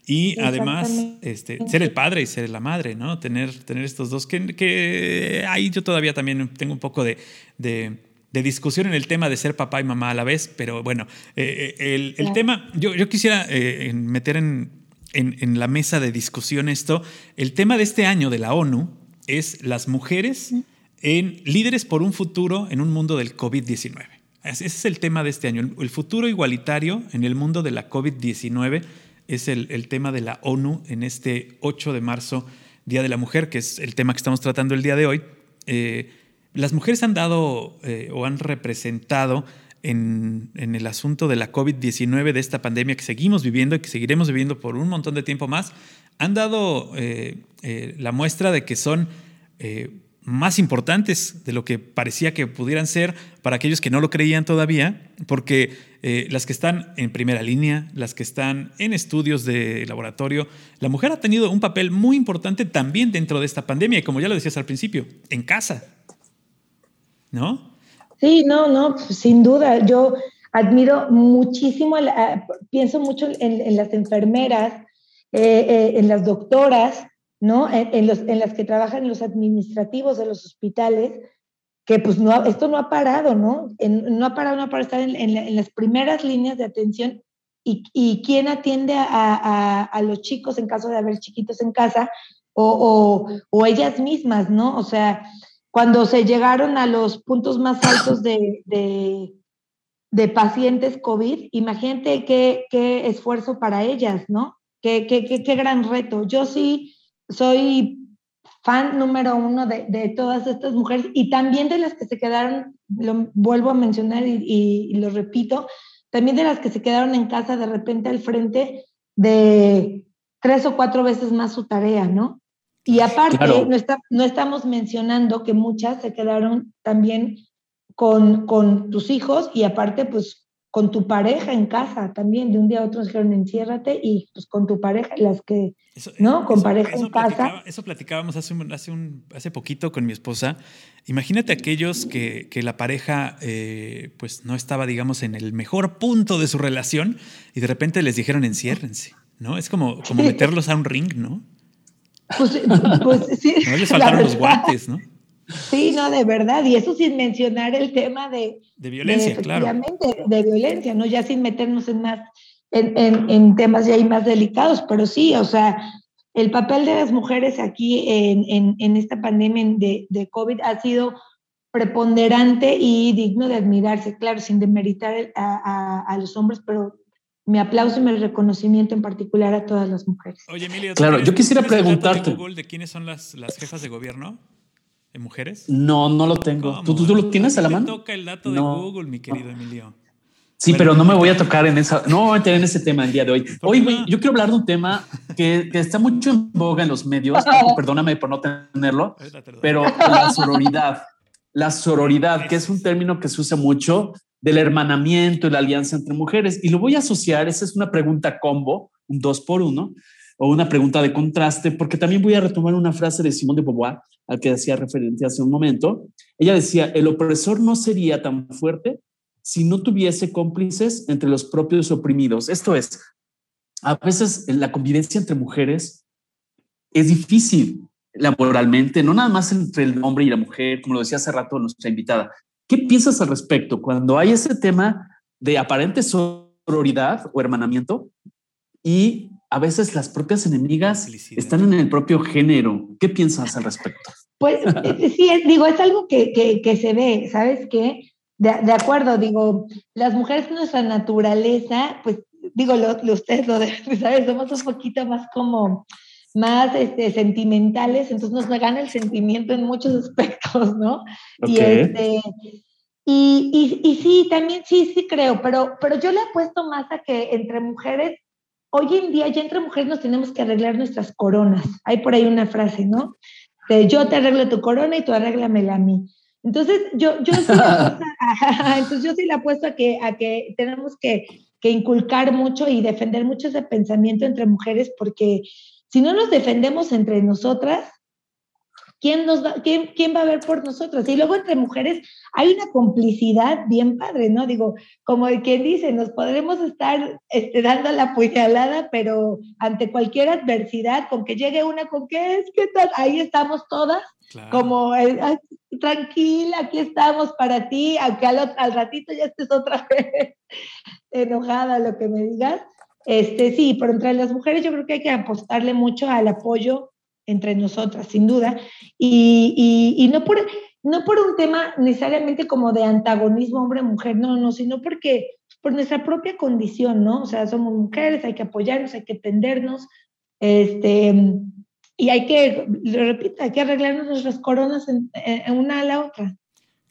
Y además, este, ser el padre y ser la madre, ¿no? Tener, tener estos dos que, que ahí yo todavía también tengo un poco de, de discusión en el tema de ser papá y mamá a la vez, pero bueno, eh, eh, el, tema, yo, yo quisiera eh, meter en, en, la mesa de discusión esto. El tema de este año de la ONU es las mujeres en líderes por un futuro en un mundo del COVID-19. Ese es el tema de este año. El futuro igualitario en el mundo de la COVID-19 es el, tema de la ONU en este 8 de marzo, Día de la Mujer, que es el tema que estamos tratando el día de hoy. Eh, las mujeres han dado eh, o han representado en, el asunto de la COVID-19, de esta pandemia que seguimos viviendo y que seguiremos viviendo por un montón de tiempo más, han dado eh, eh, la muestra de que son eh, más importantes de lo que parecía que pudieran ser para aquellos que no lo creían todavía, porque las que están en primera línea, las que están en estudios de laboratorio, la mujer ha tenido un papel muy importante también dentro de esta pandemia, y como ya lo decías al principio, en casa. ¿No? Sí, no, no, sin duda. Yo admiro muchísimo, pienso mucho en, las enfermeras, eh, eh, en las doctoras, ¿no? En, los, en las que trabajan en los administrativos de los hospitales, que pues no, esto no ha parado, ¿no? no ha parado, no ha parado estar en, las primeras líneas de atención y, quién atiende a, los chicos en caso de haber chiquitos en casa o ellas mismas, ¿no? O sea, cuando se llegaron a los puntos más altos de, de, pacientes COVID, imagínate qué, qué, esfuerzo para ellas, ¿no? Qué, qué, qué, gran reto. Yo sí soy fan número uno de, de, todas estas mujeres y también de las que se quedaron, lo vuelvo a mencionar y, lo repito, también de las que se quedaron en casa de repente al frente de tres o cuatro veces más su tarea, ¿no? Y aparte, no, está, no estamos mencionando que muchas se quedaron también con, con tus hijos y aparte, pues con tu pareja en casa también, de un día a otro dijeron enciérrate y pues con tu pareja, las que, ¿no? Con pareja en casa. Eso platicábamos hace, un, hace, un, hace poquito con mi esposa. Imagínate aquellos que, que la pareja eh, pues no estaba, digamos, en el mejor punto de su relación y de repente les dijeron enciérrense, ¿no? Es como, como meterlos a un ring, ¿no? Pues, pues sí. No les faltaron los guantes, ¿no? Sí, no, de verdad. Y eso sin mencionar el tema de... De violencia, claro. De violencia, ¿no? Ya sin meternos en más, en, en, en, temas ya más delicados, pero sí, o sea, el papel de las mujeres aquí en, en esta pandemia de, de, COVID ha sido preponderante y digno de admirarse, claro, sin demeritar a, a, a los hombres, pero mi aplauso y mi reconocimiento en particular a todas las mujeres. Oye, Emilia, claro, yo quisiera preguntarte. De, Google de quiénes son las, las jefas de gobierno? ¿De mujeres? No, no lo tengo. ¿Tú, ¿Tú, lo tienes a la mano? toca el dato de Google, mi querido Emilio. Sí, pero no me voy a tocar en esa, no voy a meter en ese tema el día de hoy. Hoy yo quiero hablar de un tema que, que, está mucho en boga en los medios, perdóname por no tenerlo, pero la sororidad, la sororidad, que es un término que se usa mucho del hermanamiento y la alianza entre mujeres. Y lo voy a asociar, esa es una pregunta combo, un dos por uno, o una pregunta de contraste, porque también voy a retomar una frase de Simón de Beauvoir, al que hacía referencia hace un momento. Ella decía, el opresor no sería tan fuerte si no tuviese cómplices entre los propios oprimidos. Esto es, a veces la convivencia entre mujeres es difícil laboralmente, no nada más entre el hombre y la mujer, como lo decía hace rato nuestra invitada, ¿Qué piensas al respecto cuando hay ese tema de aparente sororidad o hermanamiento y a veces las propias enemigas están en el propio género? ¿Qué piensas al respecto? Pues eh, sí, digo, es algo que, que, se ve, ¿sabes qué? De, de, acuerdo, digo, las mujeres, nuestra naturaleza, pues digo, lo, ustedes lo deben saber, somos un poquito más como más este, sentimentales, entonces nos gana el sentimiento en muchos aspectos, ¿no? Y, este, y, y, sí, también sí, sí creo, pero, pero yo le apuesto más a que entre mujeres, hoy en día ya entre mujeres nos tenemos que arreglar nuestras coronas. Hay por ahí una frase, ¿no? de yo te arreglo tu corona y tú arréglamela a mí. Entonces, yo, yo sí la entonces yo sí le apuesto a que, a que tenemos que, que inculcar mucho y defender mucho ese pensamiento entre mujeres, porque si no nos defendemos entre nosotras, ¿quién, nos va, quién, quién va a ver por nosotras? Y luego entre mujeres hay una complicidad bien padre, ¿no? Digo, como el que dice, nos podremos estar este, dando la puñalada, pero ante cualquier adversidad, con que llegue una, con que es que tal, ahí estamos todas, como tranquila, aquí estamos para ti, aunque al, al ratito ya estés otra vez enojada, lo que me digas. Este, sí, pero entre las mujeres yo creo que hay que apostarle mucho al apoyo entre nosotras, sin duda, y, y, no, por, no por un tema necesariamente como de antagonismo hombre-mujer, no, no, sino porque por nuestra propia condición, ¿no? O sea, somos mujeres, hay que apoyarnos, hay que tendernos, este, y hay que, lo repito, hay que arreglarnos nuestras coronas una a la otra.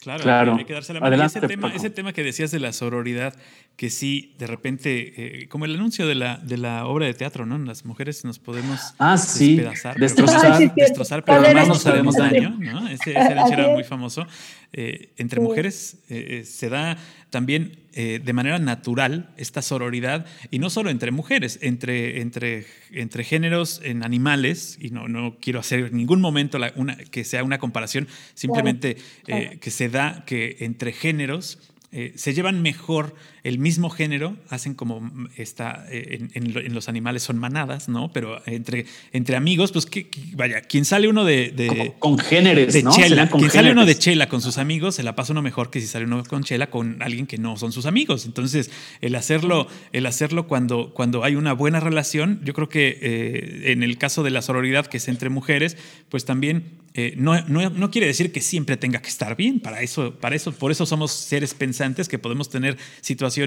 Claro, claro, hay que darse la mano. ese, tema, ese tema que decías de la sororidad, que sí, de repente, eh, como el anuncio de la, de la obra de teatro, ¿no? Las mujeres nos podemos ah, sí. despedazar, destrozar, destrozar, pero además nos haremos daño, ¿no? Ese, ese era muy famoso. Eh, entre mujeres eh, se da también de manera natural esta sororidad, y no solo entre mujeres, entre, entre, entre géneros en animales, y no, no quiero hacer en ningún momento una, que sea una comparación, simplemente que se da que entre géneros eh, se llevan mejor el mismo género, hacen como está eh, en, los animales son manadas, ¿no? Pero entre, entre amigos, pues que, vaya, quien sale uno de, con géneros, de chela, quien sale uno de chela con sus amigos, se la pasa uno mejor que si sale uno con chela con alguien que no son sus amigos. Entonces, el hacerlo, el hacerlo cuando, cuando hay una buena relación, yo creo que eh, en el caso de la sororidad que es entre mujeres, pues también eh, no, no, quiere decir que siempre tenga que estar bien. Para eso, para eso, por eso somos seres pensantes que podemos tener situaciones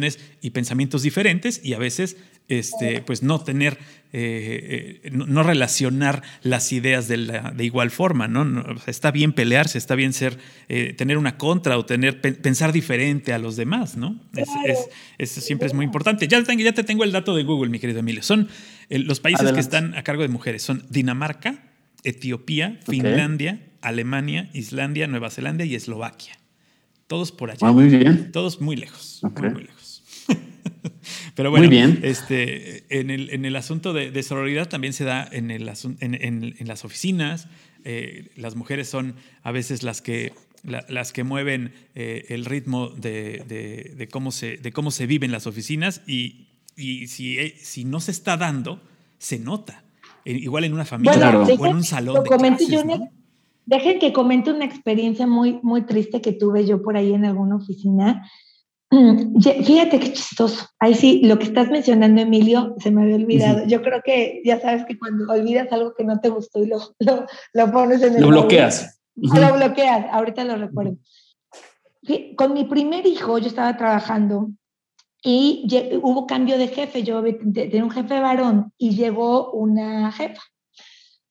y pensamientos diferentes y a veces, este, pues no tener, eh, eh, no, relacionar las ideas de, la, de igual forma. ¿no? está bien pelearse, está bien ser, tener una contra o tener pensar diferente a los demás. ¿no? Es, siempre es muy importante. Ya, ya te tengo el dato de Google, mi querido Emilio. Son los países que están a cargo de mujeres. Son Dinamarca, Etiopía, Finlandia, Alemania, Islandia, Nueva Zelanda y Eslovaquia. Todos por allá. Ah, muy bien. Todos muy lejos. Muy, lejos. Pero bueno, muy bien. Este, en, el, en el asunto de, sororidad también se da en, el, en, en, las oficinas. Eh, las mujeres son a veces las que, las que mueven eh, el ritmo de, de, cómo se, de cómo se vive en las oficinas y, y si, eh, si no se está dando, se nota igual en una familia o en un salón. de Dejen que comente una experiencia muy, muy triste que tuve yo por ahí en alguna oficina. Fíjate qué chistoso. Ahí sí, lo que estás mencionando, Emilio, se me había olvidado. Yo creo que ya sabes que cuando olvidas algo que no te gustó y lo, lo, pones en el. Lo bloqueas. Lo bloqueas, ahorita lo recuerdo. Con mi primer hijo, yo estaba trabajando y hubo cambio de jefe, yo tenía un jefe varón y llegó una jefa.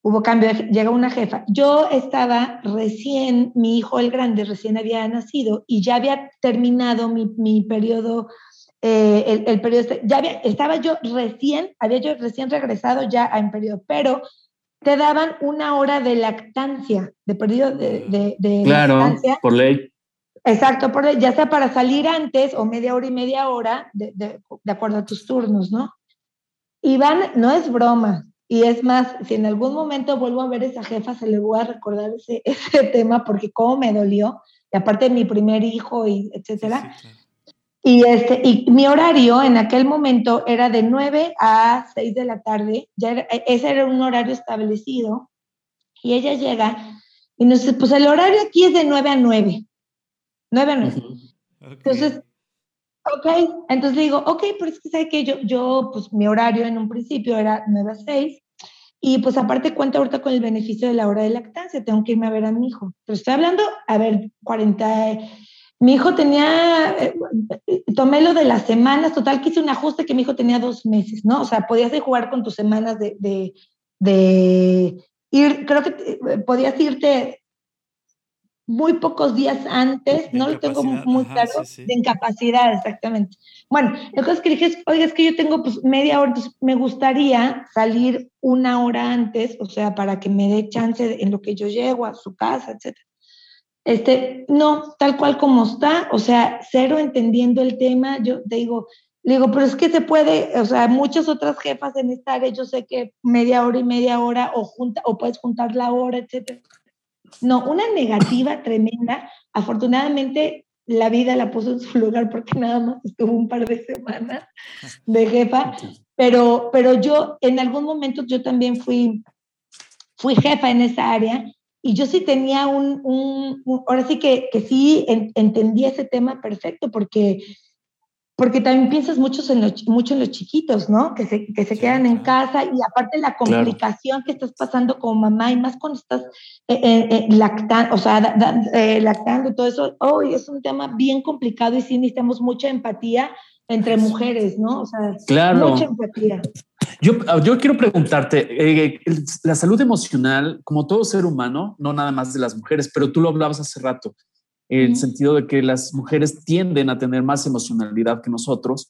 Hubo cambio, llegó una jefa. Yo estaba recién, mi hijo el grande recién había nacido y ya había terminado mi, mi periodo, eh, el, el, periodo, este, ya había, estaba yo recién, había yo recién regresado ya en periodo, pero te daban una hora de lactancia, de periodo de, de, de claro, por ley. Exacto, ya sea para salir antes o media hora y media hora, de, de, acuerdo a tus turnos, ¿no? Y van, no es broma, y es más, si en algún momento vuelvo a ver a esa jefa, se le voy a recordar ese, ese tema porque cómo me dolió, y aparte de mi primer hijo, y etcétera. Y, este, y mi horario en aquel momento era de 9 a 6 de la tarde, ya e, ese era un horario establecido, y ella llega y nos dice, pues el horario aquí es de 9 a 9. Nueve a Entonces, ok, entonces digo, ok, pero es que sé que yo, yo, pues mi horario en un principio era nueve a seis, y pues aparte cuenta ahorita con el beneficio de la hora de lactancia, tengo que irme a ver a mi hijo. Pero estoy hablando, a ver, 40, mi hijo tenía, eh, tomé lo de las semanas, total que hice un ajuste que mi hijo tenía dos meses, ¿no? O sea, podías jugar con tus semanas de, de ir, creo que eh, podías irte muy pocos días antes, no lo tengo muy claro, de incapacidad, exactamente. Bueno, la cosa es que dije, oiga, es que yo tengo pues media hora, entonces me gustaría salir una hora antes, o sea, para que me dé chance en lo que yo llego a su casa, etc. Este, no, tal cual como está, o sea, cero entendiendo el tema, yo te digo, le digo, pero es que se puede, o sea, muchas otras jefas en esta área, yo sé que media hora y media hora, o, junta, o puedes juntar la hora, etcétera. No, una negativa tremenda. Afortunadamente, la vida la puso en su lugar porque nada más estuvo un par de semanas de jefa, pero, pero yo en algún momento yo también fui, fui jefa en esa área y yo sí tenía un, un, ahora sí que, que sí entendí ese tema perfecto porque porque también piensas mucho en, los, mucho en los chiquitos, ¿no? Que se, que se quedan en casa y aparte la complicación que estás pasando como mamá y más cuando estás eh, eh, eh lactando, o sea, eh, lactando, todo eso, oh, es un tema bien complicado y sí necesitamos mucha empatía entre mujeres, ¿no? O sea, claro. mucha empatía. Yo, yo quiero preguntarte, la salud emocional, como todo ser humano, no nada más de las mujeres, pero tú lo hablabas hace rato, el sentido de que las mujeres tienden a tener más emocionalidad que nosotros,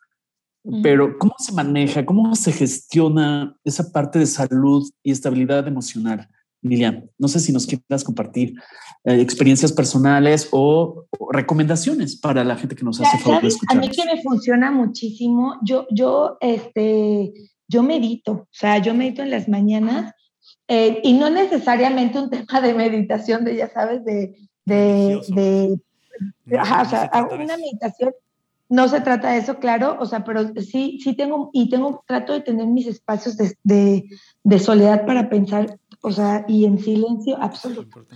pero ¿cómo se maneja, cómo se gestiona esa parte de salud y estabilidad emocional? Lilian, no sé si nos quieras compartir eh, experiencias personales o, recomendaciones para la gente que nos hace favor de escuchar. A mí que me funciona muchísimo, yo, yo, este, yo medito, o sea, yo medito en las mañanas eh, y no necesariamente un tema de meditación, de ya sabes, de de, de ajá, o sea, una meditación no se trata de eso, claro, o sea, pero sí, sí tengo, y tengo, trato de tener mis espacios de, de, de soledad para pensar, o sea, y en silencio absoluto.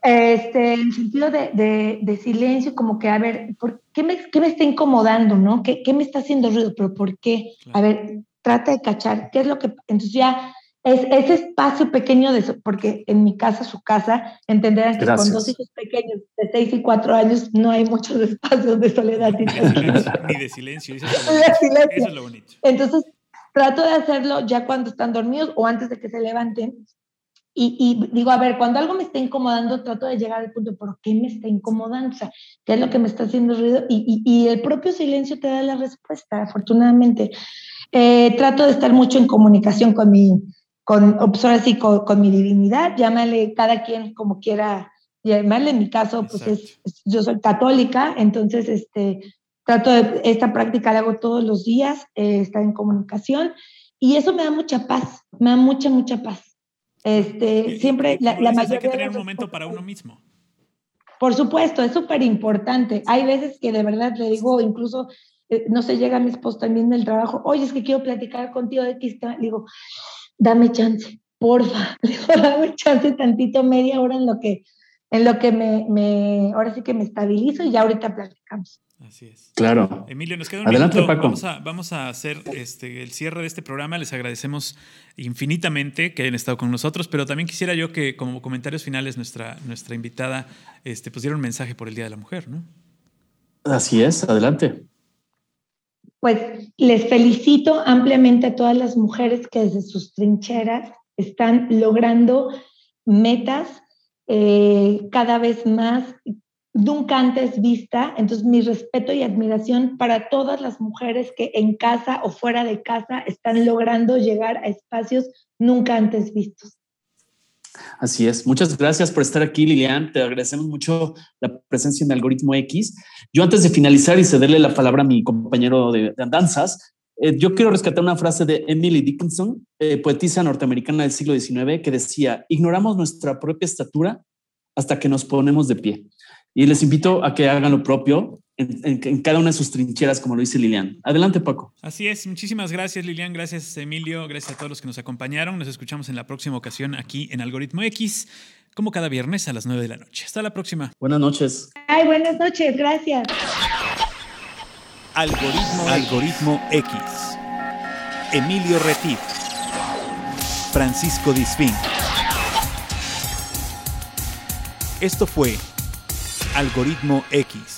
Este, en sentido de, de, silencio, como que, a ver, ¿por qué, me, qué me está incomodando, no? ¿Qué, ¿Qué, me está haciendo ruido? ¿Pero por qué? A ver, trata de cachar, ¿qué es lo que...? Entonces ya es ese espacio pequeño de porque en mi casa, su casa, entenderán que con dos hijos pequeños de seis y cuatro años no hay muchos espacios de soledad. Ni de silencio. Eso es, lo bonito. Entonces, trato de hacerlo ya cuando están dormidos o antes de que se levanten. Y, y, digo, a ver, cuando algo me está incomodando, trato de llegar al punto, ¿por qué me está incomodando? O sea, ¿qué es lo que me está haciendo ruido? Y, y, y el propio silencio te da la respuesta, afortunadamente. Eh, trato de estar mucho en comunicación con mi, con, pues ahora sí, con, mi divinidad, llámale cada quien como quiera llamarle. En mi caso, pues es, yo soy católica, entonces este, trato de, esta práctica la hago todos los días, eh, estar en comunicación, y eso me da mucha paz, me da mucha, mucha paz. Este, siempre la, la mayoría... Hay que tener un momento para uno mismo. Por supuesto, es súper importante. Hay veces que de verdad le digo, incluso, eh, no se llega a mi esposo también del trabajo, oye, es que quiero platicar contigo de está, digo, dame chance, porfa, dame chance tantito, media hora en lo que, en lo que me, me, ahora sí que me estabilizo y ya ahorita platicamos. Así es. Claro. Emilio, nos queda un minuto. Vamos a, vamos a hacer este, el cierre de este programa. Les agradecemos infinitamente que hayan estado con nosotros, pero también quisiera yo que como comentarios finales nuestra, nuestra invitada este, pues un mensaje por el Día de la Mujer, ¿no? Así es, adelante pues les felicito ampliamente a todas las mujeres que desde sus trincheras están logrando metas eh, cada vez más nunca antes vista. Entonces, mi respeto y admiración para todas las mujeres que en casa o fuera de casa están logrando llegar a espacios nunca antes vistos. Así es. Muchas gracias por estar aquí, Lilian. Te agradecemos mucho la presencia en Algoritmo X. Yo antes de finalizar y cederle la palabra a mi compañero de, andanzas, eh, yo quiero rescatar una frase de Emily Dickinson, eh, poetisa norteamericana del siglo XIX, que decía, ignoramos nuestra propia estatura hasta que nos ponemos de pie. Y les invito a que hagan lo propio en, cada una de sus trincheras, como lo dice Lilian. Adelante, Paco. Así es. Muchísimas gracias, Lilian. Gracias, Emilio. Gracias a todos los que nos acompañaron. Nos escuchamos en la próxima ocasión aquí en Algoritmo X, como cada viernes a las 9 de la noche. Hasta la próxima. Buenas noches. Ay, buenas noches. Gracias. Algoritmo, Algoritmo X. Emilio Retif. Francisco Disfín. Esto fue Algoritmo X